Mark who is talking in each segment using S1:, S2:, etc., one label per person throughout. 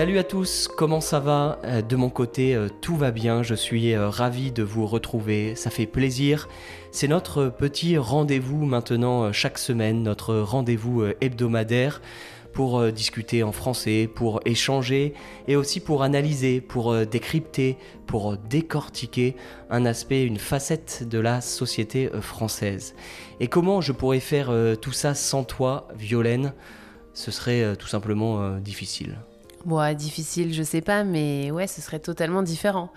S1: Salut à tous, comment ça va? Euh, De mon côté, euh, tout va bien, je suis euh, ravi de vous retrouver, ça fait plaisir. C'est notre petit rendez-vous maintenant chaque semaine, notre rendez-vous hebdomadaire pour discuter en français, pour échanger et aussi pour analyser, pour décrypter, pour décortiquer un aspect, une facette de la société française. Et comment je pourrais faire tout ça sans toi, Violaine? Ce serait tout simplement difficile.
S2: Bon, difficile, je sais pas, mais ouais, ce serait totalement différent.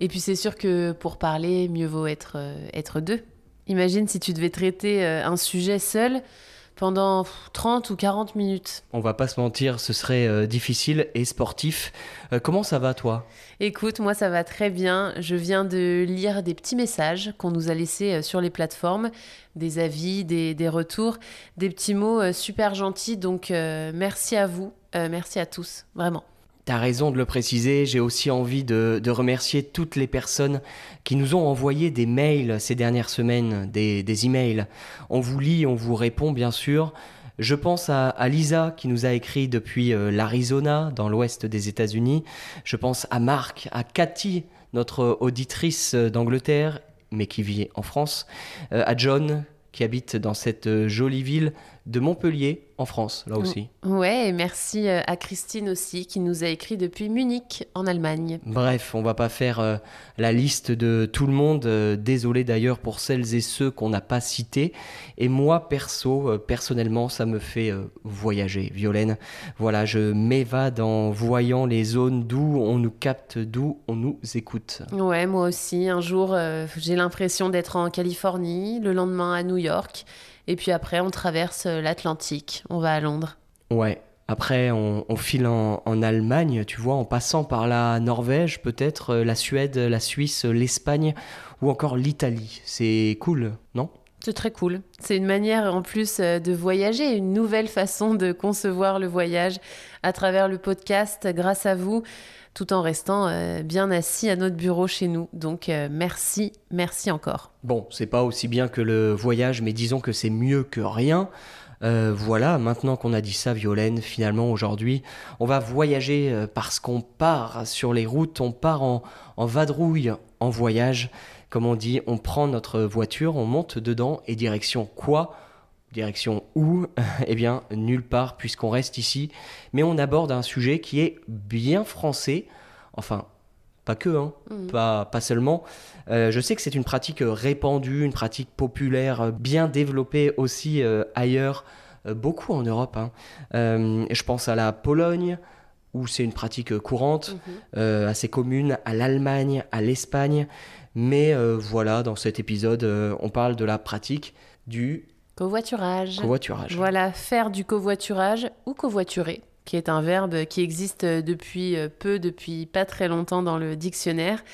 S2: Et puis c'est sûr que pour parler, mieux vaut être, euh, être deux. Imagine si tu devais traiter euh, un sujet seul pendant pff, 30 ou 40 minutes.
S1: On va pas se mentir, ce serait euh, difficile et sportif. Euh, comment ça va toi?
S2: Écoute, moi ça va très bien. Je viens de lire des petits messages qu'on nous a laissés euh, sur les plateformes, des avis, des, des retours, des petits mots super gentils. Donc merci à vous, euh, merci à tous, vraiment.
S1: T'as raison de le préciser, j'ai aussi envie de, remercier toutes les personnes qui nous ont envoyé des mails ces dernières semaines, des, emails. On vous lit, on vous répond bien sûr. Je pense à, Lisa qui nous a écrit depuis euh, l'Arizona, dans l'ouest des États-Unis. Je pense à Marc, à Cathy, notre auditrice d'Angleterre, mais qui vit en France, euh, à John qui habite dans cette jolie ville de Montpellier, en France, là aussi.
S2: Ouais, et merci euh, à Christine aussi qui nous a écrit depuis Munich en Allemagne.
S1: Bref, on va pas faire euh, la liste de tout le monde. euh, désolé d'ailleurs pour celles et ceux qu'on n'a pas cités. Et moi, perso, euh, personnellement, ça me fait voyager, Violaine. Voilà, je m'évade en voyant les zones d'où on nous capte, d'où on nous écoute.
S2: Ouais, moi aussi. Un jour, j'ai l'impression d'être en Californie, le lendemain à New York, et puis après, on traverse euh, l'Atlantique, on va à Londres.
S1: Ouais. Après, on, on file en, en Allemagne, tu vois, en passant par la Norvège, peut-être euh, la Suède, la Suisse, l'Espagne ou encore l'Italie. C'est cool, non?
S2: C'est très cool. C'est une manière en plus euh, de voyager, une nouvelle façon de concevoir le voyage à travers le podcast grâce à vous, tout en restant euh, bien assis à notre bureau chez nous. Donc euh, merci, merci encore.
S1: Bon, c'est pas aussi bien que le voyage, mais disons que c'est mieux que rien. Euh, voilà, maintenant qu'on a dit ça, Violaine, finalement aujourd'hui, on va voyager parce qu'on part sur les routes, on part en vadrouille, en voyage. Comme on dit, on prend notre voiture, on monte dedans et direction quoi? Direction où Eh bien, nulle part puisqu'on reste ici. Mais on aborde un sujet qui est bien français. Enfin, pas que, hein,
S2: Mhm.
S1: pas, pas seulement. Euh, je sais que c'est une pratique répandue, une pratique populaire, euh, bien développée aussi euh, ailleurs, euh, beaucoup en Europe. hein. Je pense à la Pologne, où c'est une pratique courante,
S2: Mhm.
S1: euh, assez commune, à l'Allemagne, à l'Espagne. Mais voilà, dans cet épisode, on parle de la pratique du
S2: Covoiturage.
S1: covoiturage.
S2: Voilà, faire du covoiturage ou covoiturer, qui est un verbe qui existe depuis euh, peu, depuis pas très longtemps dans le dictionnaire,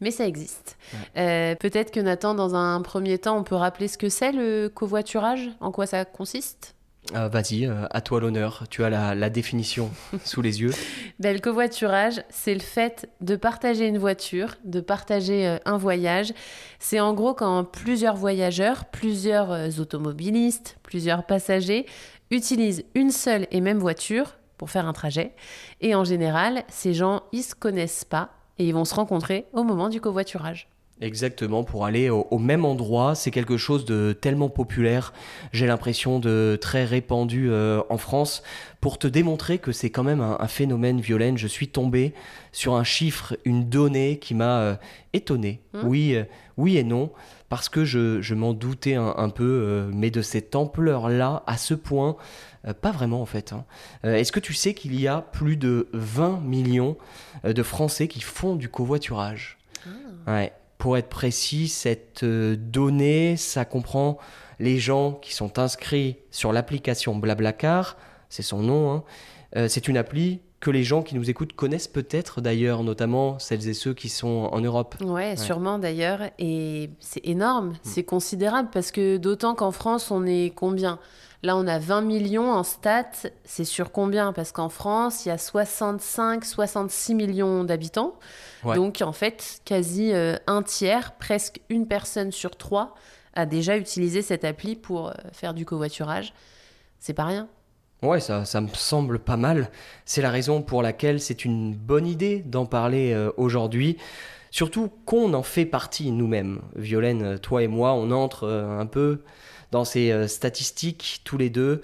S2: mais ça existe. Euh, Peut-être que Nathan, dans un premier temps, on peut rappeler ce que c'est le covoiturage, en quoi ça consiste?
S1: Euh, Vas-y, euh, à toi l'honneur, tu as la, la définition sous les yeux.
S2: Ben, le covoiturage, c'est le fait de partager une voiture, de partager euh, un voyage. C'est en gros quand plusieurs voyageurs, plusieurs euh, automobilistes, plusieurs passagers utilisent une seule et même voiture pour faire un trajet. Et en général, ces gens, ils se connaissent pas et ils vont se rencontrer au moment du covoiturage.
S1: Exactement, pour aller au, au même endroit, c'est quelque chose de tellement populaire, j'ai l'impression de très répandu euh, en France. Pour te démontrer que c'est quand même un, un phénomène violent, je suis tombé sur un chiffre, une donnée qui m'a euh, étonné.
S2: Hmm.
S1: Oui, euh, oui et non, parce que je, je m'en doutais un, un peu, euh, mais de cette ampleur-là, à ce point, pas vraiment en fait. hein. Est-ce que tu sais qu'il y a plus de 20 millions de Français qui font du covoiturage? Ouais. Pour être précis, cette euh, donnée, ça comprend les gens qui sont inscrits sur l'application Blablacar, c'est son nom. hein. Euh, c'est une appli que les gens qui nous écoutent connaissent peut-être d'ailleurs, notamment celles et ceux qui sont en Europe.
S2: Ouais, sûrement d'ailleurs. Et c'est énorme, c'est considérable parce que d'autant qu'en France, on est combien? Là, on a 20 millions en stats. C'est sur combien? Parce qu'en France, il y a 65, 66 millions d'habitants.
S1: Ouais.
S2: Donc, en fait, quasi euh, un tiers, presque une personne sur trois, a déjà utilisé cette appli pour euh, faire du covoiturage. C'est pas rien.
S1: Ouais, ça, ça me semble pas mal. C'est la raison pour laquelle c'est une bonne idée d'en parler euh, aujourd'hui. Surtout qu'on en fait partie nous-mêmes. Violaine, toi et moi, on entre euh, un peu dans ces statistiques tous les deux.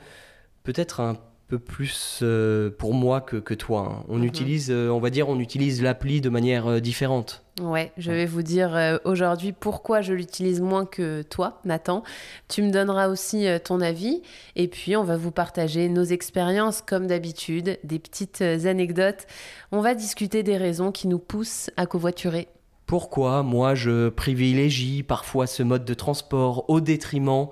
S1: Peut-être un peu plus euh, pour moi que, que toi. hein. On
S2: Mhm.
S1: utilise, euh, on va dire, on utilise l'appli de manière euh, différente.
S2: Ouais, je vais vous dire aujourd'hui pourquoi je l'utilise moins que toi, Nathan. Tu me donneras aussi ton avis et puis on va vous partager nos expériences comme d'habitude, des petites anecdotes. On va discuter des raisons qui nous poussent à covoiturer.
S1: Pourquoi moi je privilégie parfois ce mode de transport au détriment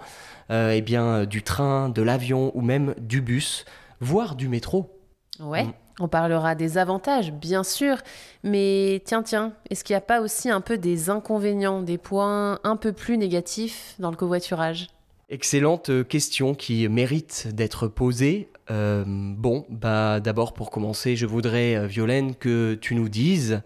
S1: eh bien, du train, de l'avion ou même du bus, voire du métro
S2: Ouais,
S1: Mm.
S2: on parlera des avantages, bien sûr, mais tiens, tiens, est-ce qu'il n'y a pas aussi un peu des inconvénients, des points un peu plus négatifs dans le covoiturage?
S1: Excellente euh, question qui mérite d'être posée. Euh, bon, bah d'abord pour commencer, je voudrais, euh, Violaine, que tu nous dises,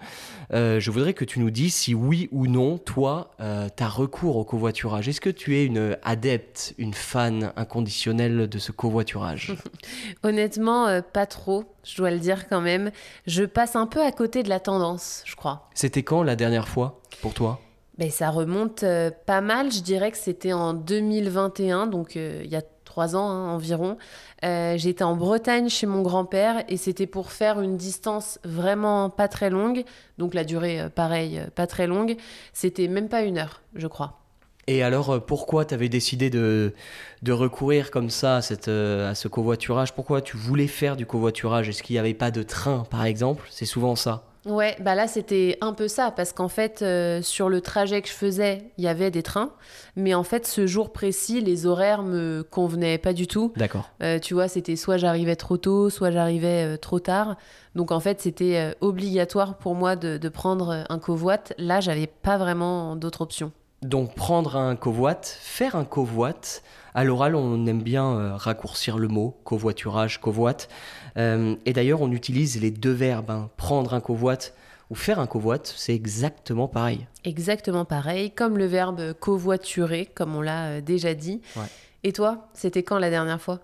S1: euh, je voudrais que tu nous dises si oui ou non, toi, euh, t'as recours au covoiturage. Est-ce que tu es une adepte, une fan inconditionnelle de ce covoiturage?
S2: Honnêtement, pas trop, je dois le dire quand même. Je passe un peu à côté de la tendance, je crois.
S1: C'était quand la dernière fois pour toi?
S2: Ben, ça remonte euh, pas mal, je dirais que c'était en 2021, donc euh, il y a trois ans hein, environ. Euh, J'étais en Bretagne chez mon grand-père et c'était pour faire une distance vraiment pas très longue, donc la durée, euh, pareil, euh, pas très longue. C'était même pas une heure, je crois.
S1: Et alors, pourquoi tu avais décidé de, de recourir comme ça à, cette, à ce covoiturage? Pourquoi tu voulais faire du covoiturage? Est-ce qu'il n'y avait pas de train, par exemple? C'est souvent ça.
S2: Ouais, bah là c'était un peu ça, parce qu'en fait, euh, sur le trajet que je faisais, il y avait des trains, mais en fait, ce jour précis, les horaires me convenaient pas du tout.
S1: D'accord.
S2: Euh, tu vois, c'était soit j'arrivais trop tôt, soit j'arrivais euh, trop tard. Donc en fait, c'était obligatoire pour moi de, de prendre un covoit. Là, j'avais pas vraiment d'autre option.
S1: Donc, prendre un covoit, faire un covoit. À l'oral, on aime bien euh, raccourcir le mot covoiturage, covoit. Euh, et d'ailleurs, on utilise les deux verbes, hein, prendre un covoit ou faire un covoit, c'est exactement pareil.
S2: Exactement pareil, comme le verbe covoiturer, comme on l'a euh, déjà dit.
S1: Ouais.
S2: Et toi, c'était quand la dernière fois?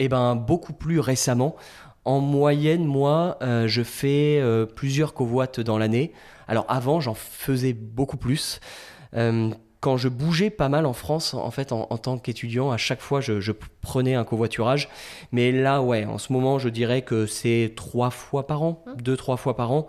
S1: Eh ben, beaucoup plus récemment. En moyenne, moi, euh, je fais plusieurs covoites dans l'année. Alors avant, j'en faisais beaucoup plus. Euh, quand je bougeais pas mal en France, en fait, en, en tant qu'étudiant, à chaque fois, je, je prenais un covoiturage. Mais là, ouais, en ce moment, je dirais que c'est trois fois par an, deux, trois fois par an.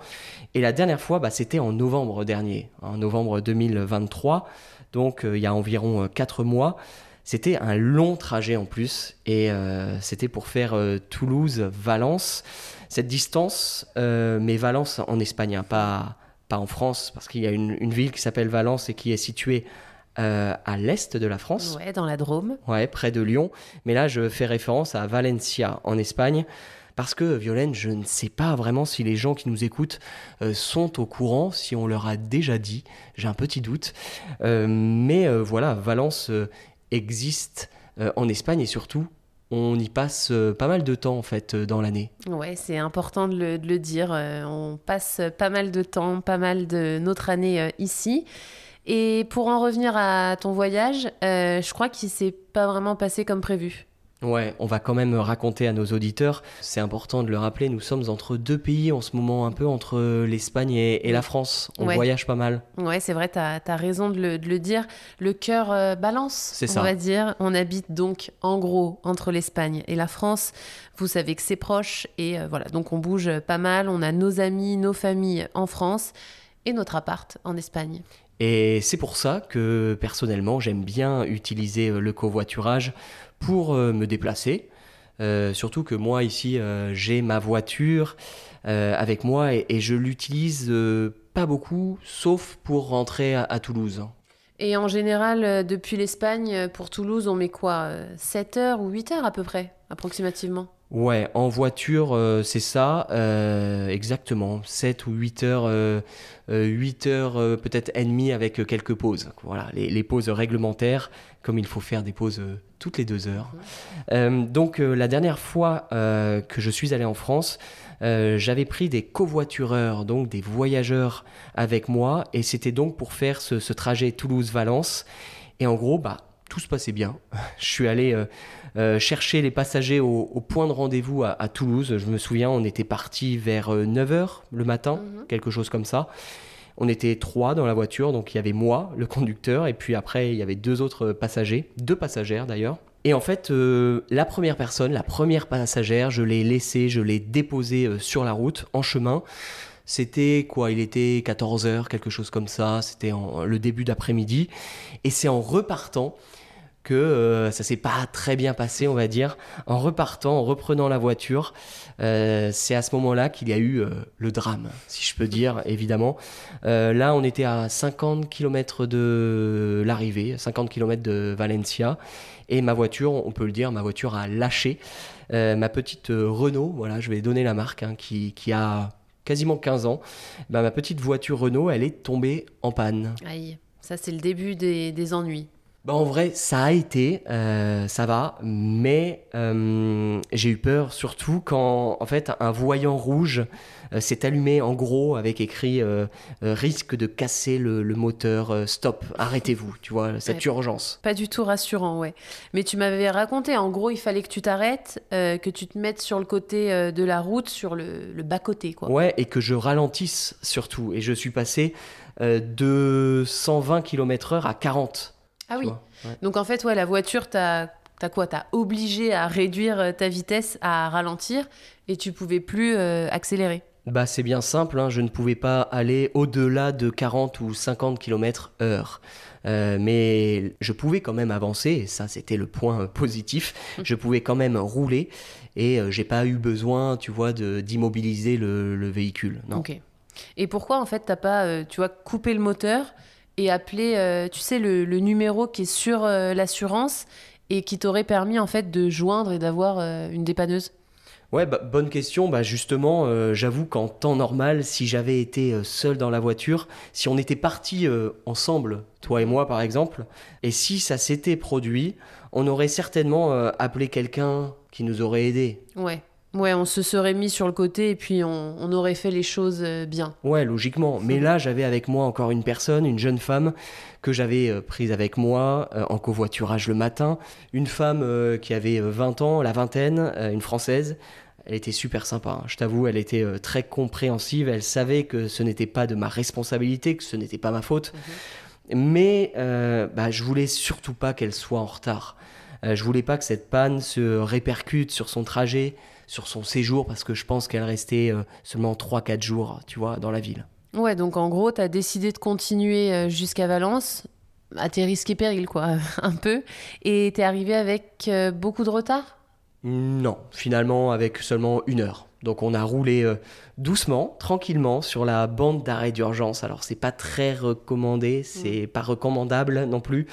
S1: Et la dernière fois, bah, c'était en novembre dernier, en novembre 2023. Donc, euh, il y a environ euh, quatre mois. C'était un long trajet en plus et euh, c'était pour faire Toulouse-Valence. Cette distance, mais Valence en Espagne, hein, pas, pas en France, parce qu'il y a une, une ville qui s'appelle Valence et qui est située euh, à l'est de la France,
S2: Ouais, dans la Drôme.
S1: ouais, près de Lyon. Mais là, je fais référence à Valencia en Espagne. Parce que, Violaine, je ne sais pas vraiment si les gens qui nous écoutent euh, sont au courant, si on leur a déjà dit, j'ai un petit doute. Euh, mais voilà, Valence existe en Espagne et surtout, on y passe euh, pas mal de temps en fait euh, dans l'année.
S2: Ouais, c'est important de le, dire. Euh, on passe pas mal de temps, pas mal de notre année ici. Et pour en revenir à ton voyage, je crois qu'il s'est pas vraiment passé comme prévu.
S1: Ouais, on va quand même raconter à nos auditeurs, c'est important de le rappeler, nous sommes entre deux pays en ce moment, un peu entre l'Espagne et, et la France. On
S2: Ouais.
S1: voyage pas mal.
S2: Ouais, c'est vrai, t'as as raison de le, de le dire. Le cœur euh, balance,
S1: C'est
S2: on
S1: ça.
S2: va dire. On habite donc en gros entre l'Espagne et la France. Vous savez que c'est proche et euh, voilà, donc on bouge pas mal. On a nos amis, nos familles en France et notre appart en Espagne.
S1: Et c'est pour ça que personnellement j'aime bien utiliser le covoiturage pour euh, me déplacer. Euh, surtout que moi ici euh, j'ai ma voiture avec moi et, je l'utilise pas beaucoup sauf pour rentrer à, à Toulouse.
S2: Et en général, depuis l'Espagne, pour Toulouse, on met quoi 7 heures ou 8 heures à peu près, approximativement?
S1: Ouais, en voiture, euh, c'est ça, euh, exactement. 7 ou 8 heures, euh, euh, 8 heures euh, peut-être et demie avec euh, quelques pauses. Voilà, les, les pauses réglementaires, comme il faut faire des pauses euh, toutes les deux heures. Euh, donc euh, la dernière fois euh, que je suis allé en France, euh, j'avais pris des covoitureurs, donc des voyageurs avec moi, et c'était donc pour faire ce, ce trajet Toulouse-Valence. Et en gros, bah, tout se passait bien. Je suis allé euh, euh, chercher les passagers au, au point de rendez-vous à, à Toulouse. Je me souviens, on était parti vers 9h le matin,
S2: Mhm.
S1: quelque chose comme ça. On était trois dans la voiture, donc il y avait moi, le conducteur, et puis après il y avait deux autres passagers, deux passagères d'ailleurs. Et en fait, euh, la première personne, la première passagère, je l'ai laissée, je l'ai déposée euh, sur la route, en chemin. C'était quoi? Il était 14h, quelque chose comme ça. C'était le début d'après-midi. Et c'est en repartant que euh, ça s'est pas très bien passé, on va dire. En repartant, en reprenant la voiture, euh, c'est à ce moment-là qu'il y a eu euh, le drame, si je peux dire, évidemment. Là, on était à 50 km de l'arrivée, 50 km de Valencia. Et ma voiture, on peut le dire, ma voiture a lâché. Ma petite Renault, voilà, je vais donner la marque, hein, qui, qui a quasiment 15 ans. Ben, ma petite voiture Renault, elle est tombée en panne.
S2: Aïe, ça c'est le début des ennuis.
S1: Bah, en vrai, ça a été, euh, ça va, mais euh, j'ai eu peur surtout quand, en fait, un voyant rouge euh, s'est allumé en gros avec écrit risque de casser le, le moteur, stop, arrêtez-vous, tu vois, cette
S2: Ouais.
S1: urgence.
S2: Pas du tout rassurant, ouais. Mais tu m'avais raconté, en gros, il fallait que tu t'arrêtes, que tu te mettes sur le côté de la route, sur le, le bas-côté, quoi.
S1: Ouais, et que je ralentisse surtout. Et je suis passé de 120 km/h à 40.
S2: Ah oui.
S1: Ouais.
S2: Donc en fait, ouais, la voiture, t'as t'as quoi? T'as obligé à réduire euh, ta vitesse, à ralentir, et tu pouvais plus euh, accélérer.
S1: Bah, c'est bien simple, hein, je ne pouvais pas aller au-delà de 40 ou 50 km heure. Euh, mais je pouvais quand même avancer, et ça c'était le point euh, positif. Je pouvais quand même rouler et euh, j'ai pas eu besoin, tu vois, d'immobiliser le, le véhicule. Non.
S2: Ok. Et pourquoi en fait t'as pas, euh, tu vois, coupé le moteur et appelé, euh, tu sais, le, le numéro qui est sur euh, l'assurance et qui t'aurait permis en fait de joindre et d'avoir euh, une dépanneuse
S1: Ouais, bah, bonne question. Bah, justement, euh, j'avoue qu'en temps normal, si j'avais été seul dans la voiture, si on était partis euh, ensemble, toi et moi par exemple, et si ça s'était produit, on aurait certainement euh, appelé quelqu'un qui nous aurait aidés.
S2: Ouais. Ouais, on se serait mis sur le côté et puis on, on aurait fait les choses euh, bien.
S1: Ouais, logiquement. Mais là, j'avais avec moi encore une personne, une jeune femme que j'avais euh, prise avec moi euh, en covoiturage le matin. Une femme euh, qui avait euh, 20 ans, la vingtaine, une française. Elle était super sympa, hein. je t'avoue, elle était très compréhensive. Elle savait que ce n'était pas de ma responsabilité, que ce n'était pas ma faute. Mais euh, bah, je voulais surtout pas qu'elle soit en retard. Je voulais pas que cette panne se répercute sur son trajet, sur son séjour, parce que je pense qu'elle restait euh, seulement 3-4 jours, tu vois, dans la ville.
S2: Ouais, donc en gros, t'as décidé de continuer euh, jusqu'à Valence, à tes risques et périls, quoi, un peu. Et t'es arrivé avec euh, beaucoup de retard?
S1: Non, finalement avec seulement une heure. Donc on a roulé euh, doucement, tranquillement sur la bande d'arrêt d'urgence. Alors c'est pas très recommandé, c'est pas recommandable non plus.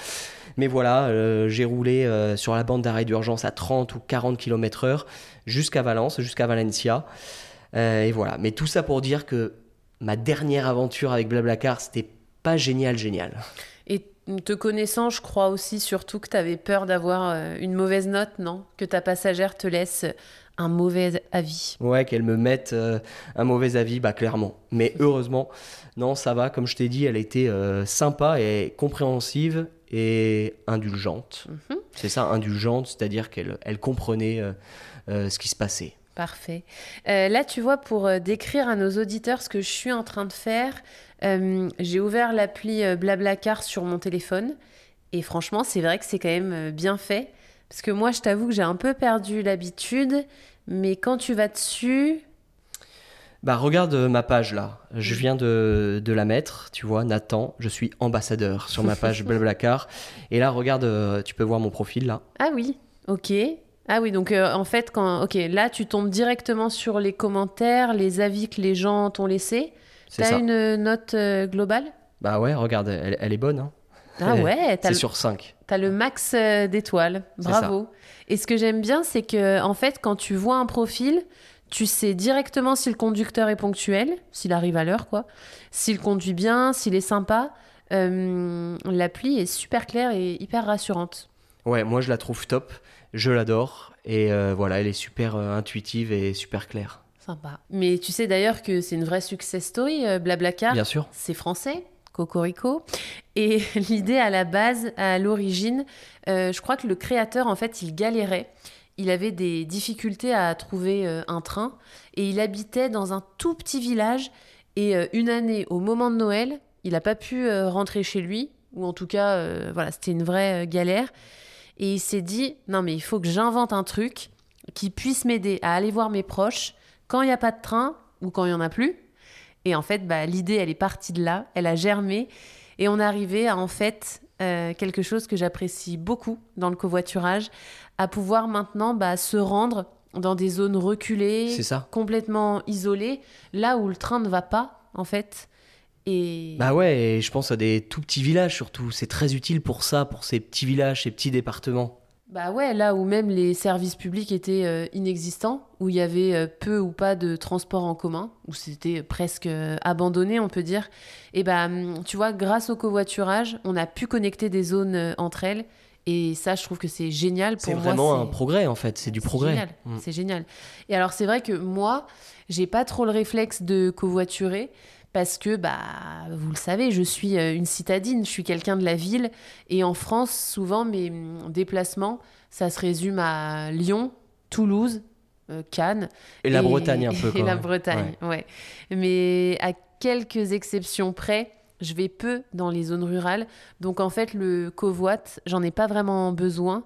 S1: Mais voilà, euh, j'ai roulé euh, sur la bande d'arrêt d'urgence à 30 ou 40 km heure jusqu'à Valence, jusqu'à Valencia. Euh, et voilà. Mais tout ça pour dire que ma dernière aventure avec Blablacar, c'était pas génial, génial.
S2: Et te connaissant, je crois aussi surtout que t'avais peur d'avoir euh, une mauvaise note, non? Que ta passagère te laisse un mauvais avis.
S1: Ouais, qu'elle me mette euh, un mauvais avis, bah clairement. Mais heureusement, non, ça va. Comme je t'ai dit, elle était euh, sympa et compréhensive et indulgente.
S2: Mhm.
S1: C'est ça, indulgente, c'est-à-dire qu'elle elle comprenait euh, euh, ce qui se passait.
S2: Parfait. Euh, là, tu vois, pour décrire à nos auditeurs ce que je suis en train de faire, j'ai ouvert l'appli Blablacar sur mon téléphone. Et franchement, c'est vrai que c'est quand même bien fait. Parce que moi, je t'avoue que j'ai un peu perdu l'habitude. Mais quand tu vas dessus,
S1: Bah regarde euh, ma page là, je viens de, de la mettre, tu vois, Nathan, je suis ambassadeur sur ma page Blablacar. Et là, regarde, euh, tu peux voir mon profil là.
S2: ah oui, ok. Ah oui, donc euh, en fait, quand, ok, là, tu tombes directement sur les commentaires, les avis que les gens t'ont laissés.
S1: C'est
S2: T'as une note euh, globale?
S1: Bah ouais, regarde, elle, elle est bonne. Hein.
S2: Ah ouais,
S1: C'est
S2: le-
S1: sur 5.
S2: T'as le max d'étoiles. Bravo. Et ce que j'aime bien, c'est que en fait, quand tu vois un profil, tu sais directement si le conducteur est ponctuel, s'il arrive à l'heure, quoi, s'il conduit bien, s'il est sympa. Euh, L'appli est super claire et hyper rassurante.
S1: Ouais, moi je la trouve top, je l'adore. Et euh, voilà, elle est super euh, intuitive et super claire.
S2: Sympa. Mais tu sais d'ailleurs que c'est une vraie success story, euh, Blablacar.
S1: Bien sûr.
S2: C'est français. Cocorico. Et l'idée à la base, à l'origine, euh, je crois que le créateur, en fait, il galérait. Il avait des difficultés à trouver euh, un train et il habitait dans un tout petit village. Et euh, une année, au moment de Noël, il n'a pas pu rentrer chez lui, ou en tout cas, voilà, c'était une vraie galère. Et il s'est dit, non mais il faut que j'invente un truc qui puisse m'aider à aller voir mes proches quand il n'y a pas de train ou quand il n'y en a plus. Et en fait, bah, l'idée, elle est partie de là, elle a germé, et on arrivé à en fait euh, quelque chose que j'apprécie beaucoup dans le covoiturage, à pouvoir maintenant bah, se rendre dans des zones reculées, complètement isolées, là où le train ne va pas, en fait. Et...
S1: Bah ouais, et je pense à des tout petits villages surtout. C'est très utile pour ça, pour ces petits villages, ces petits départements.
S2: Bah ouais, là où même les services publics étaient euh, inexistants, où il y avait euh, peu ou pas de transport en commun, où c'était presque euh, abandonné, on peut dire. Et bah, hum, tu vois, grâce au covoiturage, on a pu connecter des zones entre elles. Et ça, je trouve que c'est génial pour
S1: moi. C'est vraiment un progrès, en fait. C'est du progrès.
S2: Génial. Mmh. C'est génial. Et alors, c'est vrai que moi, j'ai pas trop le réflexe de covoiturer parce que, bah, vous le savez, je suis euh, une citadine, je suis quelqu'un de la ville. Et en France, souvent, mes mm, déplacements, ça se résume à Lyon, Toulouse, euh, Cannes.
S1: Et, la Bretagne un peu.
S2: Et la Bretagne, ouais. Mais à quelques exceptions près, je vais peu dans les zones rurales. Donc en fait, le covoit, j'en ai pas vraiment besoin.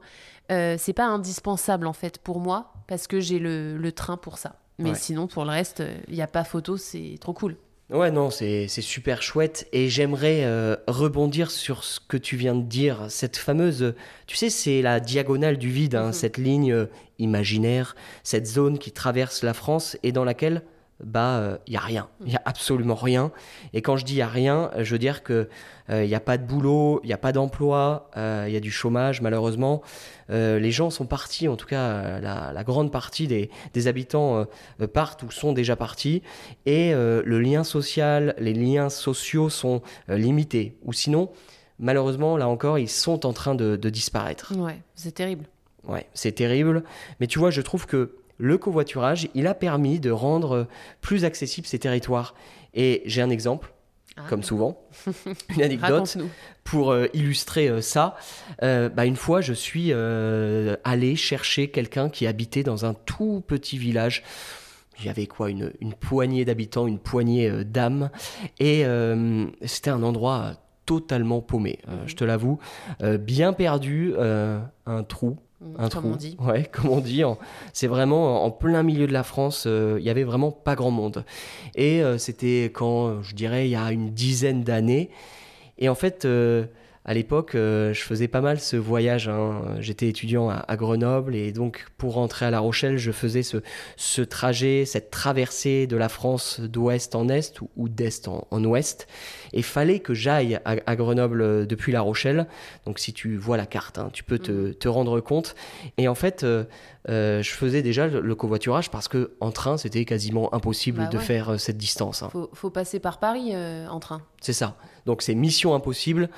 S2: Euh, c'est pas indispensable en fait pour moi parce que j'ai le, le, train pour ça. Mais sinon, pour le reste, il n'y a pas photo, c'est trop cool.
S1: Ouais, non, c'est super chouette. Et j'aimerais euh, rebondir sur ce que tu viens de dire. Cette fameuse, tu sais, c'est la diagonale du vide, hein, mhm. cette ligne euh, imaginaire, cette zone qui traverse la France et dans laquelle bah il euh, y a rien, il y a absolument rien. Et quand je dis il y a rien, je veux dire que il euh, n'y a pas de boulot, il n'y a pas d'emploi, il euh, y a du chômage malheureusement. les gens sont partis, en tout cas la, grande partie des, des habitants partent ou sont déjà partis, et le lien social, les liens sociaux sont limités. Ou sinon, malheureusement, là encore, ils sont en train de, de disparaître.
S2: Ouais, c'est terrible.
S1: Ouais, c'est terrible. Mais tu vois, je trouve que le covoiturage, il a permis de rendre plus accessibles ces territoires. Et j'ai un exemple, ah. comme souvent, une anecdote pour euh, illustrer euh, ça. Euh, bah, une fois, je suis allé chercher quelqu'un qui habitait dans un tout petit village. Il y avait quoi une, poignée d'habitants, une poignée d'âmes. Et c'était un endroit totalement paumé, mhm. je te l'avoue. bien perdu, un trou
S2: un comme on dit.
S1: Ouais, comme on dit. C'est vraiment en plein milieu de la France, euh, il y avait vraiment pas grand monde. Et euh, c'était quand, je dirais, il y a une dizaine d'années. Et en fait, euh, à l'époque, je faisais pas mal ce voyage. Hein. J'étais étudiant à, Grenoble et donc pour rentrer à La Rochelle, je faisais ce, ce trajet, cette traversée de la France d'ouest en est ou, d'est en, en ouest. Et fallait que j'aille à, Grenoble euh, depuis La Rochelle. Donc si tu vois la carte, hein, tu peux te, mhm. rendre compte. Et en fait, euh, euh, je faisais déjà le, covoiturage parce que en train, c'était quasiment impossible bah de faire cette distance.
S2: Hein. Faut, passer par Paris en train.
S1: C'est ça. Donc c'est mission impossible.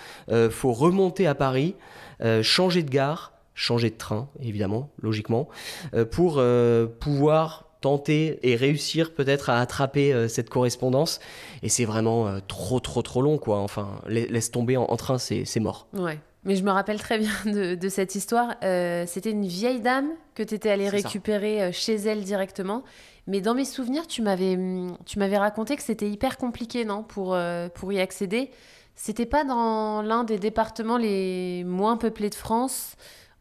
S1: faut remonter à Paris, changer de gare changer de train, évidemment, logiquement, pour pouvoir tenter et réussir peut-être à attraper euh, cette correspondance. Et c'est vraiment euh, trop, trop, trop long, quoi. Enfin, laisse tomber en, train, c'est mort.
S2: Ouais. Mais je me rappelle très bien de, cette histoire. Euh, c'était une vieille dame que tu étais allé récupérer chez elle directement. Mais dans mes souvenirs, tu m'avais, tu m'avais raconté que c'était hyper compliqué, non, pour, pour y accéder. C'était pas dans l'un des départements les moins peuplés de France,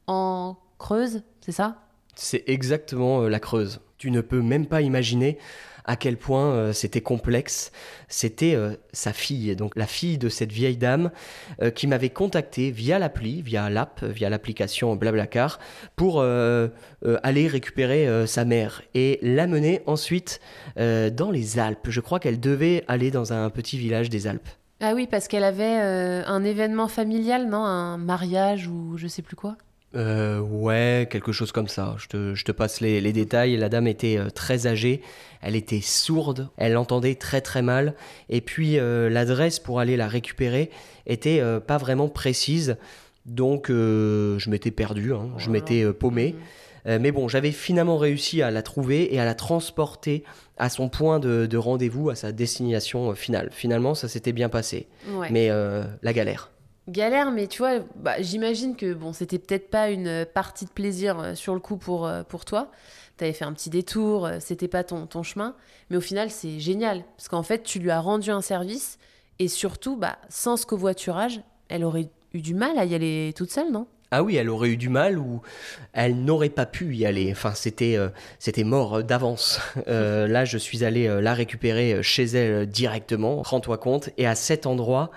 S2: en Creuse, c'est ça?
S1: C'est exactement la Creuse. Tu ne peux même pas imaginer à quel point euh, c'était complexe. C'était euh, sa fille, donc la fille de cette vieille dame, euh, qui m'avait contacté via l'appli, via l'app, via l'application Blablacar, pour aller récupérer sa mère et l'amener ensuite dans les Alpes. Je crois qu'elle devait aller dans un petit village des Alpes.
S2: Ah oui, parce qu'elle avait un événement familial, non? Un mariage ou je sais plus quoi?
S1: Euh, ouais, quelque chose comme ça. Je te, je te passe les, les, détails. La dame était euh, très âgée, elle était sourde, elle entendait très très mal. Et puis euh, l'adresse pour aller la récupérer était euh, pas vraiment précise. Donc je m'étais perdu, hein. je m'étais paumé. mais bon, j'avais finalement réussi à la trouver et à la transporter à son point de, rendez-vous, à sa destination finale. Finalement, ça s'était bien passé. Mais la galère.
S2: Galère, mais tu vois, bah, j'imagine que bon, c'était peut-être pas une partie de plaisir sur le coup pour, pour toi tu avais fait un petit détour, euh, c'était pas ton, ton chemin. Mais au final, c'est génial. Parce qu'en fait, tu lui as rendu un service. Et surtout, bah, sans ce covoiturage, elle aurait eu du mal à y aller toute seule, non?
S1: Ah oui, elle aurait eu du mal ou elle n'aurait pas pu y aller. Enfin, c'était euh, c'était mort d'avance. Euh, là, je suis allé la récupérer chez elle directement. Rends-toi compte. Et à cet endroit,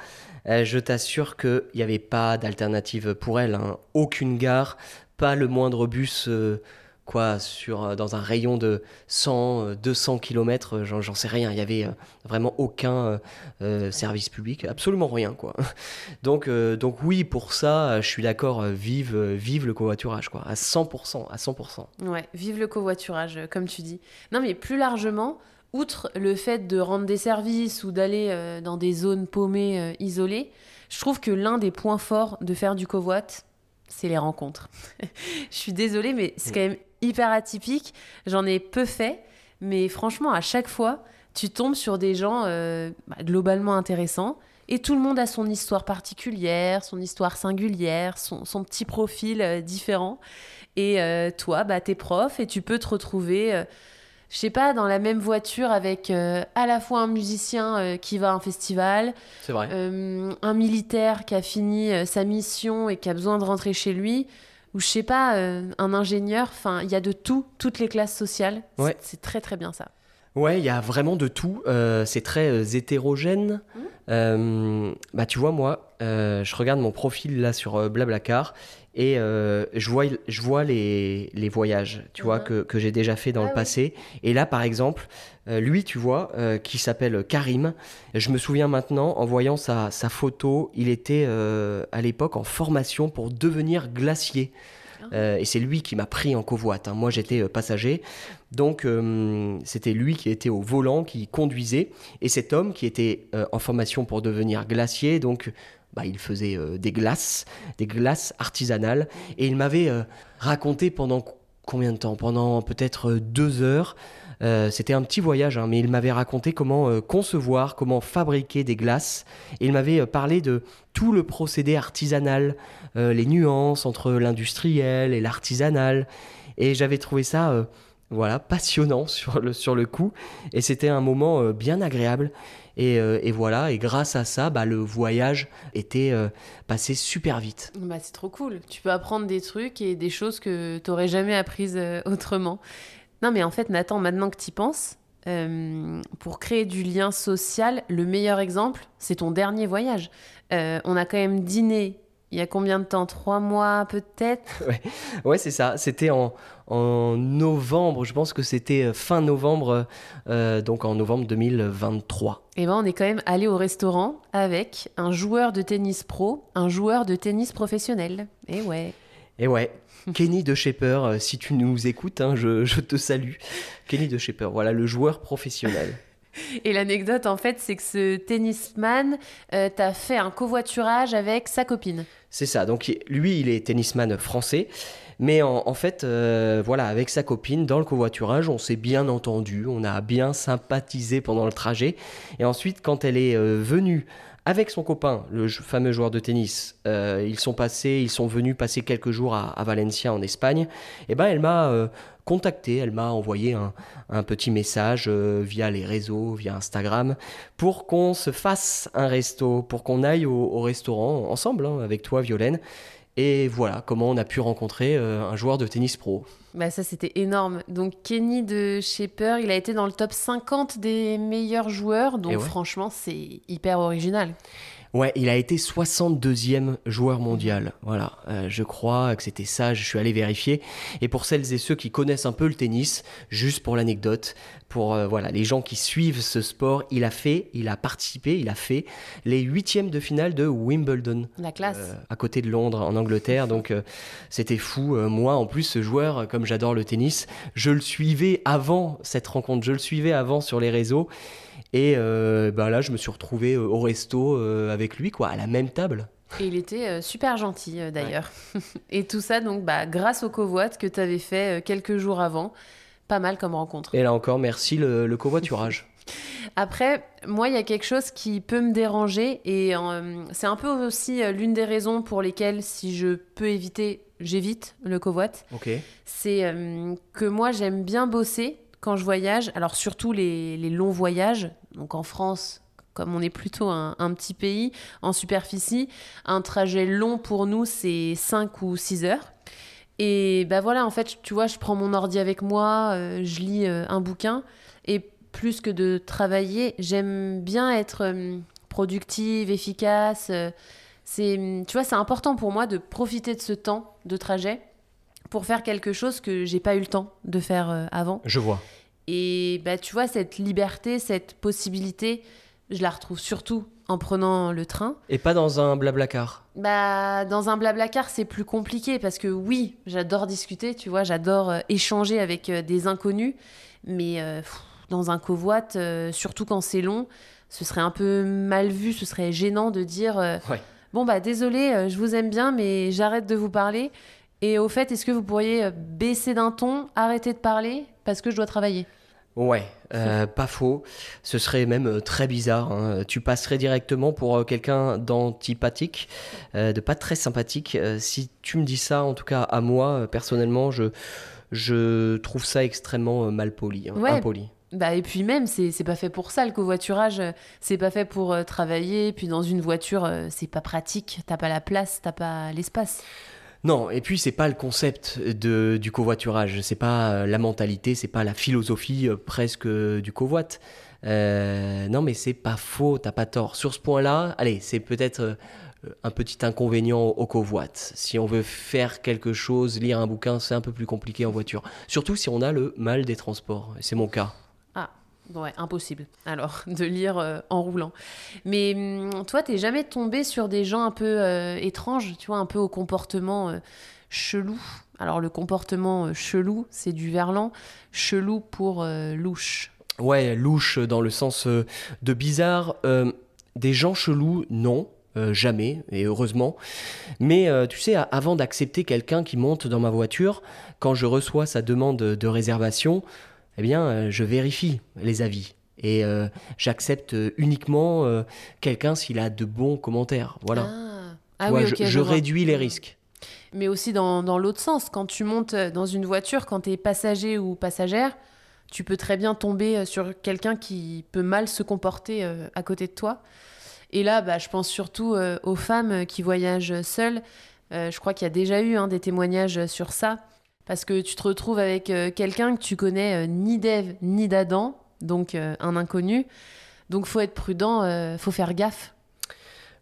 S1: je t'assure qu'il n'y avait pas d'alternative pour elle. Hein. Aucune gare, pas le moindre bus quoi, sur, euh, dans un rayon de 100, 200 km, j'en sais rien. Il n'y avait euh, vraiment aucun euh, service public, absolument rien, quoi. Donc, donc oui, pour ça, je suis d'accord, vive, vive le covoiturage, quoi, à 100%, à 100%.
S2: Ouais, vive le covoiturage, comme tu dis. Non, mais plus largement, outre le fait de rendre des services ou d'aller dans des zones paumées, isolées, je trouve que l'un des points forts de faire du covoit, c'est les rencontres. je suis désolée, mais c'est quand même hyper atypique. J'en ai peu fait, mais franchement, à chaque fois, tu tombes sur des gens euh, bah, globalement intéressants. Et tout le monde a son histoire particulière, son histoire singulière, son, petit profil euh, différent. Et euh, toi, bah, t'es prof et tu peux te retrouver, je sais pas, dans la même voiture avec à la fois un musicien qui va à un festival, un militaire qui a fini sa mission et qui a besoin de rentrer chez lui ou je sais pas, euh, un ingénieur, enfin, il y a de tout, toutes les classes sociales.
S1: Ouais.
S2: C'est très très bien ça.
S1: Ouais, il y a vraiment de tout. Euh, c'est très euh, hétérogène. Mmh. bah, tu vois, moi, je regarde mon profil là sur Blablacar et je vois, je vois les, les voyages, tu vois, mmh. que, que j'ai déjà fait dans le ah passé. Et là, par exemple, lui, tu vois, qui s'appelle Karim, je me souviens maintenant, en voyant sa, sa photo, il était à l'époque en formation pour devenir glacier. Euh, et c'est lui qui m'a pris en covoite. Hein. Moi, j'étais euh, passager. Donc, euh, c'était lui qui était au volant, qui conduisait. Et cet homme qui était en formation pour devenir glacier, donc bah, il faisait des glaces, des glaces artisanales. Et il m'avait raconté pendant combien de temps? Pendant peut-être deux heures. c'était un petit voyage, hein, mais il m'avait raconté comment concevoir, comment fabriquer des glaces. Et il m'avait parlé de tout le procédé artisanal, euh, les nuances entre l'industriel et l'artisanal. Et j'avais trouvé ça euh, voilà, passionnant sur le, sur le coup. Et c'était un moment euh, bien agréable. Et, voilà, et grâce à ça, bah, le voyage était passé super vite.
S2: Bah, c'est trop cool. Tu peux apprendre des trucs et des choses que tu n'aurais jamais apprises autrement. Non, mais en fait, Nathan, maintenant que tu y penses, pour créer du lien social, le meilleur exemple, c'est ton dernier voyage. on a quand même dîné il y a combien de temps? Trois mois peut-être?
S1: Ouais, ouais c'est ça. C'était en, en, novembre, je pense que c'était euh, fin novembre, euh, donc en novembre 2023.
S2: Et ben on est quand même allé au restaurant avec un joueur de tennis pro, un joueur de tennis professionnel. Et ouais.
S1: Et ouais. Kenny de euh, si tu nous écoutes, hein, je, je te salue. Kenny de Shaper, voilà le joueur professionnel.
S2: Et l'anecdote, en fait, c'est que ce tennisman euh, t'a fait un covoiturage avec sa copine.
S1: C'est ça. Donc, lui, il est tennisman français. Mais en, fait, euh, voilà, avec sa copine, dans le covoiturage, on s'est bien entendu, on a bien sympathisé pendant le trajet. Et ensuite, quand elle est euh, venue avec son copain, le fameux joueur de tennis, ils sont passés, ils sont venus passer quelques jours à, Valencia en Espagne. Et ben, elle m'a contacté, elle m'a envoyé un, petit message euh, via les réseaux, via Instagram, pour qu'on se fasse un resto, pour qu'on aille au, restaurant ensemble, hein, avec toi, Violaine. Et voilà comment on a pu rencontrer euh, un joueur de tennis pro.
S2: Bah ça c'était énorme. Donc Kenny de Shaper, il a été dans le top 50 des meilleurs joueurs, donc franchement c'est hyper original.
S1: Ouais, il a été 62e joueur mondial. Voilà, euh, je crois que c'était ça, je suis allé vérifier. Et pour celles et ceux qui connaissent un peu le tennis, juste pour l'anecdote, pour euh, voilà les gens qui suivent ce sport, il a fait, il a participé, il a fait les huitièmes de finale de Wimbledon.
S2: La classe.
S1: Euh, à côté de Londres, en Angleterre. Donc c'était fou. moi, en plus, ce joueur, comme j'adore le tennis, je le suivais avant cette rencontre, je le suivais avant sur les réseaux. Et euh, bah là, je me suis retrouvé euh, au resto euh, avec lui, quoi, à la même table.
S2: Et il était super gentil d'ailleurs. Et tout ça, donc, bah, grâce au covoit que tu avais fait quelques jours avant. Pas mal comme rencontre.
S1: Et là encore, merci le, covoiturage.
S2: Après, moi, il y a quelque chose qui peut me déranger et c'est un peu aussi l'une des raisons pour lesquelles, si je peux éviter, j'évite le covoit.
S1: Ok.
S2: C'est que moi, j'aime bien bosser quand je voyage, alors surtout les, longs voyages, donc en France, comme on est plutôt un, petit pays en superficie, un trajet long pour nous, c'est 5 ou 6 heures. Et ben voilà, en fait, tu vois, je prends mon ordi avec moi, euh, je lis euh, un bouquin, et plus que de travailler, j'aime bien être euh, productive, efficace. c'est, tu vois, c'est important pour moi de profiter de ce temps de trajet pour faire quelque chose que j'ai pas eu le temps de faire avant.
S1: Je vois.
S2: Et bah, tu vois, cette liberté, cette possibilité, je la retrouve surtout en prenant le train.
S1: Et pas dans un blablacar
S2: Bah, dans un blablacar, c'est plus compliqué parce que oui, j'adore discuter, tu vois, j'adore euh, échanger avec euh, des inconnus, mais dans un covoit, surtout quand c'est long, ce serait un peu mal vu, ce serait gênant de dire Bon, bah, désolé, je vous aime bien, mais j'arrête de vous parler. Et au fait, est-ce que vous pourriez euh, baisser d'un ton, arrêter de parler parce que je dois travailler
S1: Ouais, euh, pas faux. Ce serait même euh, très bizarre. Hein. Tu passerais directement pour quelqu'un d'antipathique, de pas très sympathique. si tu me dis ça, en tout cas à moi, personnellement, je, je trouve ça extrêmement mal poli, hein, impoli.
S2: Bah, et puis même, c'est pas fait pour ça, le covoiturage. C'est pas fait pour travailler. Puis dans une voiture, c'est pas pratique. T'as pas la place, t'as pas l'espace.
S1: Non, et puis c'est pas le concept de, du covoiturage, c'est pas euh, la mentalité, c'est pas la philosophie euh, presque du covoit. Euh, non, mais c'est pas faux, t'as pas tort. Sur ce point-là, allez, c'est peut-être un petit inconvénient au covoit. Si on veut faire quelque chose, lire un bouquin, c'est un peu plus compliqué en voiture. Surtout si on a le mal des transports. C'est mon cas.
S2: Ouais, impossible. Alors, de lire euh, en roulant. Mais hum, toi, t'es jamais tombé sur des gens un peu euh, étranges, tu vois, un peu au comportement euh, chelou? Alors, le comportement chelou, c'est du verlan. Chelou pour louche.
S1: Ouais, louche dans le sens de bizarre. des gens chelous, non. jamais, et heureusement. Mais tu sais, avant d'accepter quelqu'un qui monte dans ma voiture, quand je reçois sa demande de réservation, eh bien, euh, je vérifie les avis. Et euh, j'accepte euh, uniquement quelqu'un s'il a de bons commentaires. Voilà.
S2: Ah. ah
S1: je, réduis les risques.
S2: Mais aussi dans, dans l'autre sens, quand tu montes dans une voiture, quand tu es passager ou passagère, tu peux très bien tomber sur quelqu'un qui peut mal se comporter à côté de toi. Et là, bah, je pense surtout aux femmes qui voyagent seules. je crois qu'il y a déjà eu hein, des témoignages sur ça. Parce que tu te retrouves avec euh, quelqu'un que tu connais euh, ni d'Ève ni d'Adam, donc euh, un inconnu. Donc faut être prudent, faut faire gaffe.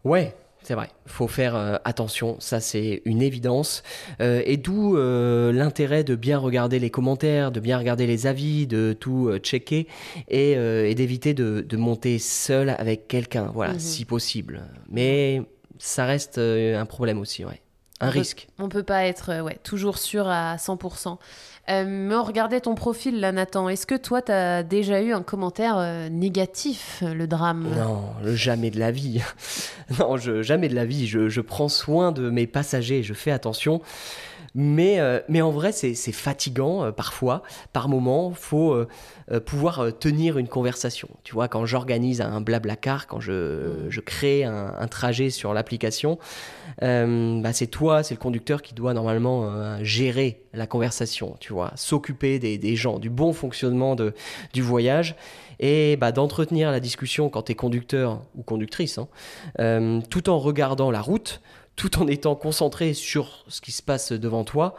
S1: Ouais, c'est vrai, faut faire attention, ça c'est une évidence. et d'où l'intérêt de bien regarder les commentaires, de bien regarder les avis, de tout checker et, d'éviter de, monter seul avec quelqu'un, voilà, mhm. si possible. Mais ça reste un problème aussi, ouais un
S2: on
S1: risque.
S2: on peut pas être euh, ouais, toujours sûr à 100%. Euh, mais on regardait ton profil là, Nathan. Est-ce que toi, tu as déjà eu un commentaire euh, négatif, le drame?
S1: Non, jamais de la vie. non, je, jamais de la vie. Je, je, prends soin de mes passagers, je fais attention. Mais, euh, mais en vrai, c'est fatigant euh, parfois. Par moment, il faut euh, pouvoir tenir une conversation. Tu vois, quand j'organise un blabla car, quand je, mm. je crée un, un, trajet sur l'application, bah c'est toi, c'est le conducteur qui doit normalement gérer la conversation, tu vois, s'occuper des, des, gens, du bon fonctionnement de, du voyage et bah, d'entretenir la discussion quand tu es conducteur ou conductrice, hein, tout en regardant la route tout en étant concentré sur ce qui se passe devant toi,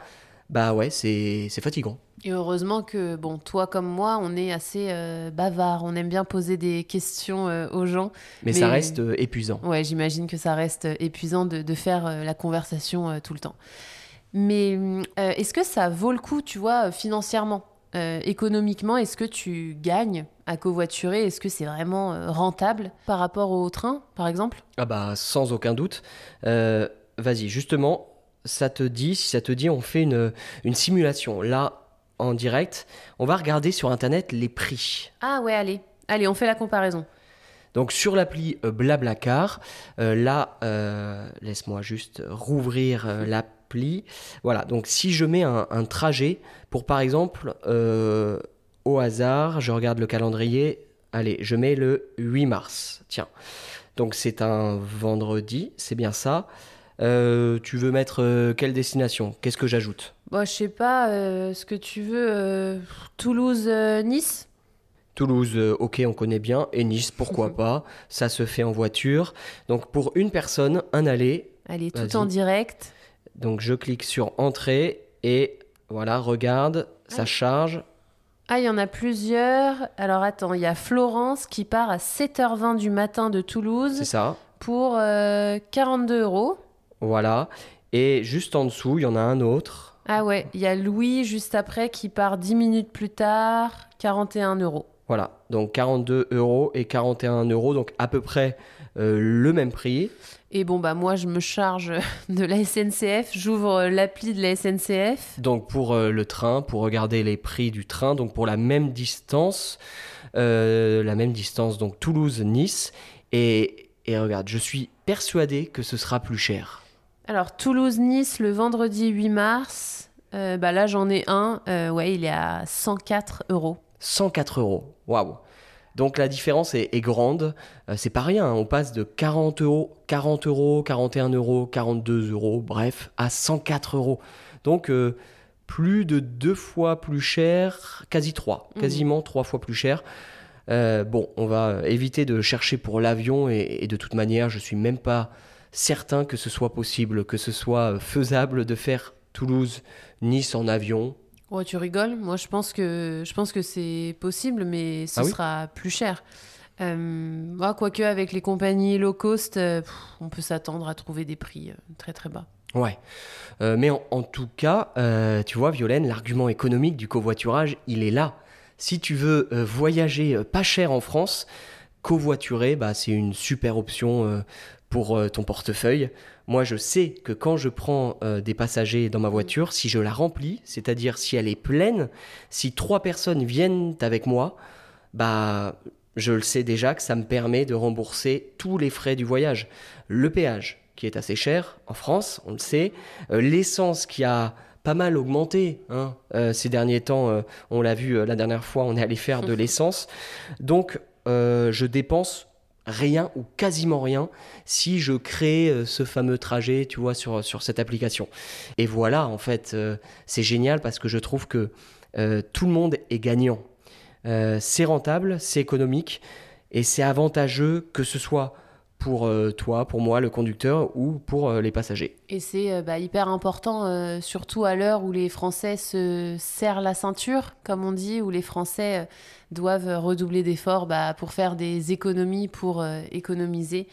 S1: bah ouais, c'est fatigant.
S2: Et heureusement que, bon, toi comme moi, on est assez euh, bavard, on aime bien poser des questions euh, aux gens.
S1: Mais, ça reste euh, épuisant.
S2: Ouais, j'imagine que ça reste épuisant de, de faire la conversation tout le temps. Mais est-ce que ça vaut le coup, tu vois, financièrement Économiquement, est-ce que tu gagnes à covoiturer Est-ce que c'est vraiment euh, rentable par rapport au train, par exemple?
S1: Ah bah sans aucun doute. Euh, vas-y, justement, ça te dit, si ça te dit, on fait une, une simulation. Là, en direct, on va regarder sur Internet les prix.
S2: Ah ouais, allez. Allez, on fait la comparaison.
S1: Donc sur l'appli euh, Blablacar, euh, là, euh, laisse-moi juste rouvrir euh, l'appli. Voilà, donc si je mets un, un trajet pour par exemple, au hasard, je regarde le calendrier, allez, je mets le 8 mars. Tiens, donc c'est un vendredi, c'est bien ça. Euh, tu veux mettre euh, quelle destination? Qu'est-ce que j'ajoute?
S2: Bon, je sais pas euh, ce que tu veux. euh, Toulouse, euh, Nice?
S1: Toulouse, ok, on connaît bien. Et Nice, pourquoi pas? Ça se fait en voiture. Donc pour une personne, un aller.
S2: Allez, tout en direct.
S1: Donc je clique sur entrée et voilà, regarde, ça charge.
S2: Ah, il y en a plusieurs. Alors attends, il y a Florence qui part à 7h20 du matin de
S1: C'est
S2: Toulouse
S1: ça.
S2: pour euh, 42 euros.
S1: Voilà. Et juste en dessous, il y en a un autre.
S2: Ah ouais, il y a Louis juste après qui part 10 minutes plus tard, 41 euros.
S1: Voilà. Donc 42 euros et 41 euros. Donc à peu près euh, le même prix.
S2: Et bon, bah moi, je me charge de la SNCF, j'ouvre l'appli de la SNCF.
S1: Donc pour euh, le train, pour regarder les prix du train, donc pour la même distance, euh, la même distance, donc Toulouse-Nice. Et, et regarde, je suis persuadé que ce sera plus cher.
S2: Alors, Toulouse-Nice, le vendredi 8 mars, euh, bah là, j'en ai un. euh, ouais, il est à 104 euros.
S1: 104 euros. Waouh. Donc la différence est, est grande. Euh, c'est pas rien. hein. On passe de 40 euros, 40 euros, 41 euros, 42 euros, bref, à 104 euros. Donc euh, plus de deux fois plus cher, quasi trois,
S2: Mhm.
S1: quasiment trois fois plus cher. Euh, bon, on va éviter de chercher pour l'avion et, et de toute manière, je suis même pas certain que ce soit possible, que ce soit faisable de faire Toulouse-Nice en avion.
S2: Ouais, tu rigoles Moi, je pense que, je pense que c'est possible, mais ce
S1: Ah oui
S2: sera plus cher. Euh, quoique, avec les compagnies low cost, euh, pff, on peut s'attendre à trouver des prix euh, très très bas.
S1: Ouais. Euh, mais en, en tout cas, tu vois, Violaine, l'argument économique du covoiturage, il est là. Si tu veux voyager pas cher en France, covoiturer, bah, c'est une super option pour ton portefeuille. Moi, je sais que quand je prends euh, des passagers dans ma voiture, si je la remplis, c'est-à-dire si elle est pleine, si trois personnes viennent avec moi, bah, je le sais déjà que ça me permet de rembourser tous les frais du voyage. Le péage, qui est assez cher en France, on le sait. Euh, L'essence qui a pas mal augmenté hein, euh, ces derniers temps. on l'a vu la dernière fois, on est allé faire de l'essence. Donc, je dépense rien ou quasiment rien si je crée euh, ce fameux trajet, tu vois, sur, cette application. Et voilà, en fait, euh, c'est génial parce que je trouve que euh, tout le monde est gagnant. C'est rentable, c'est économique et c'est avantageux que ce soit pour euh, toi, pour moi, le conducteur ou pour euh, les passagers.
S2: Et c'est euh, bah, hyper important, surtout à l'heure où les Français se serrent la ceinture, comme on dit, où les Français doivent redoubler d'efforts bah, pour faire des économies, pour économiser.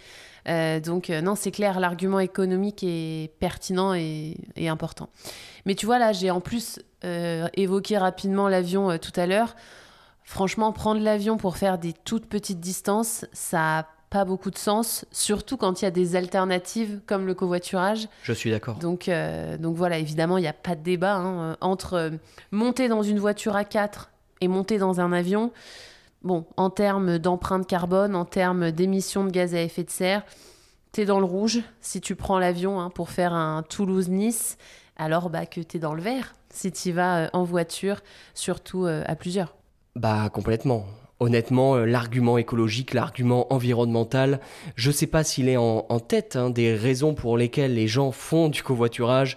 S2: Donc non, c'est clair, l'argument économique est pertinent et, et important. Mais tu vois, là, j'ai en plus évoqué rapidement l'avion tout à l'heure. Franchement, prendre l'avion pour faire des toutes petites distances, ça pas beaucoup de sens, surtout quand il y a des alternatives comme le covoiturage.
S1: Je suis d'accord.
S2: Donc, euh, donc voilà, évidemment, il n'y a pas de débat hein, entre euh, monter dans une voiture à 4 et monter dans un avion. Bon, en termes d'empreinte carbone, en termes d'émissions de gaz à effet de serre, t'es dans le rouge si tu prends l'avion hein, pour faire un Toulouse-Nice, alors bah, que t'es dans le vert si tu vas euh, en voiture, surtout à plusieurs.
S1: Bah complètement. Honnêtement, euh, l'argument écologique, l'argument environnemental, je sais pas s'il est en, tête hein, des raisons pour lesquelles les gens font du covoiturage.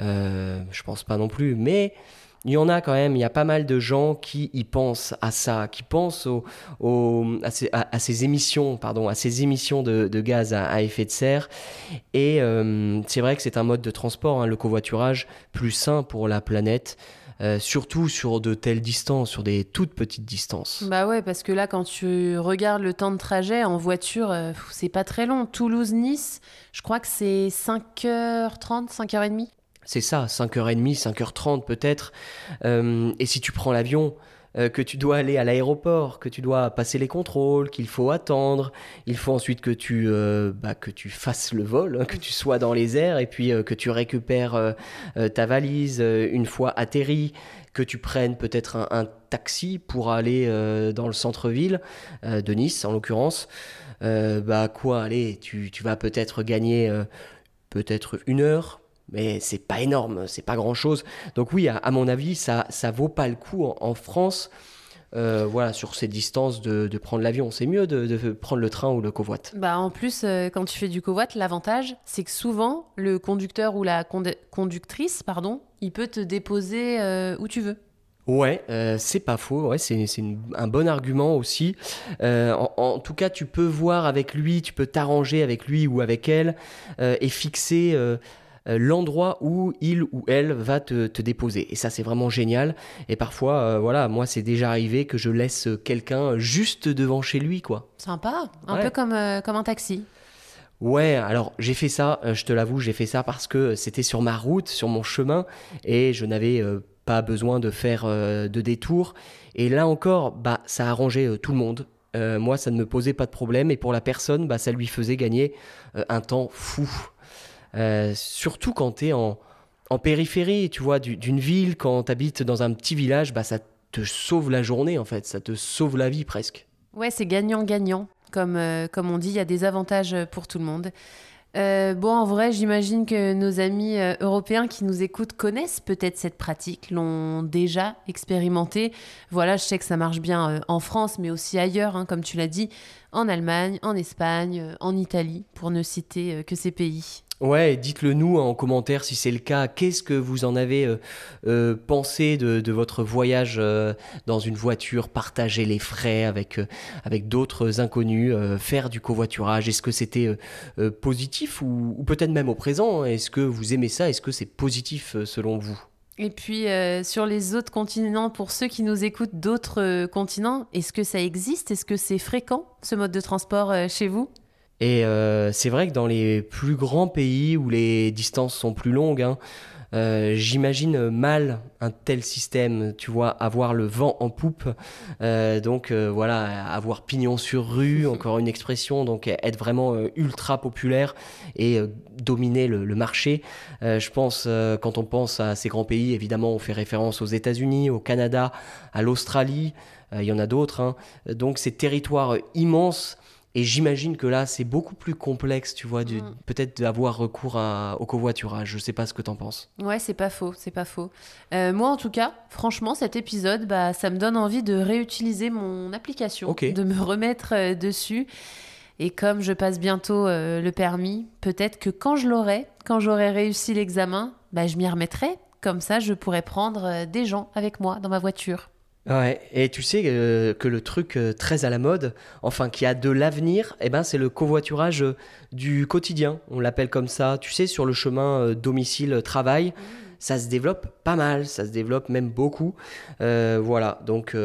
S1: Euh, je pense pas non plus, mais il y en a quand même. Il y a pas mal de gens qui y pensent à ça, qui pensent à, ces, émissions, pardon, à ces émissions de, gaz à, à effet de serre. Et euh, c'est vrai que c'est un mode de transport, hein, le covoiturage, plus sain pour la planète. Euh, surtout sur de telles distances, sur des toutes petites distances.
S2: Bah ouais, parce que là, quand tu regardes le temps de trajet en voiture, euh, c'est pas très long. Toulouse-Nice, je crois que c'est 5h30, 5h30.
S1: C'est ça, 5h30, 5h30 peut-être. Euh, et si tu prends l'avion, euh, que tu dois aller à l'aéroport, que tu dois passer les contrôles, qu'il faut attendre. Il faut ensuite que tu, euh, bah, que tu fasses le vol, hein, que tu sois dans les airs et puis euh, que tu récupères ta valise une fois atterri, que tu prennes peut-être un, taxi pour aller dans le centre-ville de Nice en l'occurrence. bah quoi, allez, tu, tu vas peut-être gagner peut-être une heure, mais c'est pas énorme, c'est pas grand chose. Donc oui, à, mon avis, ça ça vaut pas le coup en, France. Euh, voilà, sur ces distances de, de prendre l'avion. C'est mieux de, de, prendre le train ou le covoit.
S2: Bah en plus, euh, quand tu fais du covoit, l'avantage, c'est que souvent, le conducteur ou la conductrice, pardon, il peut te déposer euh, où tu veux.
S1: Ouais, c'est pas faux. Ouais, c'est un bon argument aussi. En, en, tout cas, tu peux voir avec lui, tu peux t'arranger avec lui ou avec elle et fixer l'endroit où il ou elle va te, déposer. Et ça, c'est vraiment génial. Et parfois, euh, voilà, moi, c'est déjà arrivé que je laisse quelqu'un juste devant chez lui, quoi.
S2: Sympa, un peu comme, euh, comme un taxi.
S1: Ouais, alors j'ai fait ça, je te l'avoue, j'ai fait ça parce que c'était sur ma route, sur mon chemin, et je n'avais pas besoin de faire de détour. Et là encore, bah, ça a arrangé tout le monde. moi, ça ne me posait pas de problème, et pour la personne, bah, ça lui faisait gagner un temps fou. Euh, surtout quand tu es en, périphérie, tu vois, d'une ville, quand tu habites dans un petit village, bah, ça te sauve la journée en fait, ça te sauve la vie presque.
S2: Ouais, c'est gagnant-gagnant. Comme, euh, comme on dit, il y a des avantages pour tout le monde. Euh, bon, en vrai, j'imagine que nos amis européens qui nous écoutent connaissent peut-être cette pratique, l'ont déjà expérimenté. Voilà, je sais que ça marche bien en France, mais aussi ailleurs, hein, comme tu l'as dit, en Allemagne, en Espagne, en Italie, pour ne citer que ces pays.
S1: Ouais, dites-le nous en commentaire si c'est le cas. Qu'est-ce que vous en avez euh, euh, pensé de, votre voyage euh, dans une voiture, partager les frais avec, d'autres inconnus, faire du covoiturage? Est-ce que c'était positif ou peut-être même au présent? Est-ce que vous aimez ça? Est-ce que c'est positif selon vous?
S2: Et puis sur les autres continents, pour ceux qui nous écoutent d'autres continents, est-ce que ça existe? Est-ce que c'est fréquent ce mode de transport chez vous?
S1: Et euh, c'est vrai que dans les plus grands pays où les distances sont plus longues, hein, euh, j'imagine mal un tel système, tu vois, avoir le vent en poupe, euh, donc voilà, avoir pignon sur rue, encore une expression, donc être vraiment ultra populaire et dominer le, le marché. je pense, quand on pense à ces grands pays, évidemment, on fait référence aux États-Unis, au Canada, à l'Australie, il y en a d'autres, hein. donc ces territoires immenses et j'imagine que là, c'est beaucoup plus complexe, tu vois, mm. peut-être d'avoir recours au covoiturage. Je sais pas ce que tu en penses.
S2: Ouais, c'est pas faux, c'est pas faux. Euh, moi, en tout cas, franchement, cet épisode, bah, ça me donne envie de réutiliser mon application, de me remettre euh, dessus. Et comme je passe bientôt euh, le permis, peut-être que quand je l'aurai, quand j'aurai réussi l'examen, bah, je m'y remettrai. Comme ça, je pourrai prendre des gens avec moi dans ma voiture.
S1: Ouais, et tu sais euh, que le truc euh, très à la mode, enfin qui a de l'avenir, eh ben, c'est le covoiturage euh, du quotidien. On l'appelle comme ça. Tu sais, sur le chemin domicile-travail, mmh. ça se développe pas mal, ça se développe même beaucoup. voilà, donc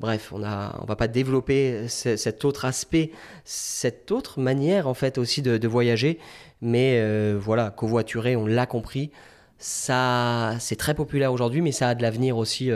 S1: bref, on a, on va pas développer cet autre aspect, cette autre manière en fait aussi de, de voyager. Mais voilà, covoiturer, on l'a compris, ça, c'est très populaire aujourd'hui, mais ça a de l'avenir aussi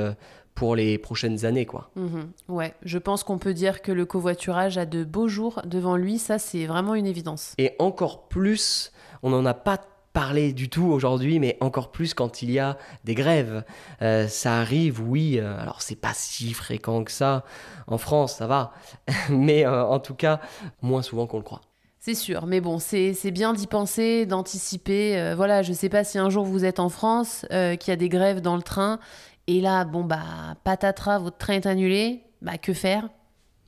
S1: pour les prochaines années, quoi.
S2: Mhm. ouais, je pense qu'on peut dire que le covoiturage a de beaux jours devant lui, ça c'est vraiment une évidence.
S1: Et encore plus, on n'en a pas parlé du tout aujourd'hui, mais encore plus quand il y a des grèves. Euh, ça arrive, oui, euh, alors c'est pas si fréquent que ça, en France, ça va, mais euh, en tout cas, moins souvent qu'on le croit.
S2: C'est sûr, mais bon, c'est bien d'y penser, d'anticiper. voilà, je sais pas si un jour vous êtes en France, qu'il y a des grèves dans le train et là, bon, bah, patatras, votre train est annulé. Bah, que faire?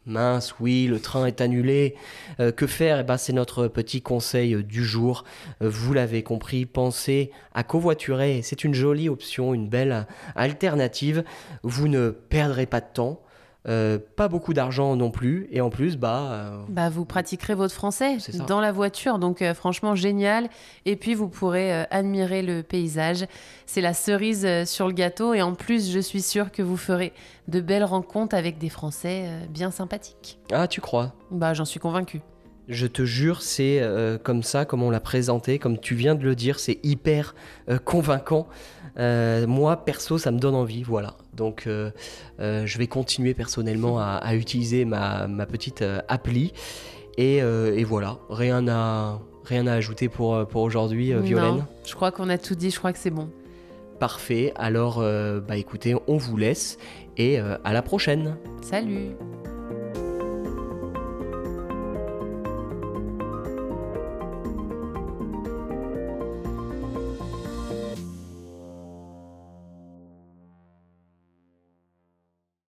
S1: Mince, oui, le train est annulé. Euh, que faire? Eh ben, C'est notre petit conseil du jour. Euh, vous l'avez compris, pensez à covoiturer. C'est une jolie option, une belle alternative. Vous ne perdrez pas de temps. Euh, pas beaucoup d'argent non plus, et en plus, bah...
S2: Euh, bah vous pratiquerez votre français dans la voiture, donc euh, franchement génial. Et puis vous pourrez admirer le paysage. C'est la cerise sur le gâteau, et en plus, je suis sûre que vous ferez de belles rencontres avec des Français bien sympathiques.
S1: Ah, tu crois?
S2: Bah j'en suis convaincue.
S1: Je te jure, c'est euh, comme ça, comme on l'a présenté, comme tu viens de le dire, c'est hyper euh, convaincant. Euh, moi, perso, ça me donne envie, voilà. Donc, je vais continuer personnellement à, utiliser ma, petite appli. Et, voilà, rien à, rien à ajouter pour, pour aujourd'hui, Violaine?
S2: je crois qu'on a tout dit, je crois que c'est bon.
S1: Parfait, alors bah écoutez, on vous laisse et à la prochaine.
S2: Salut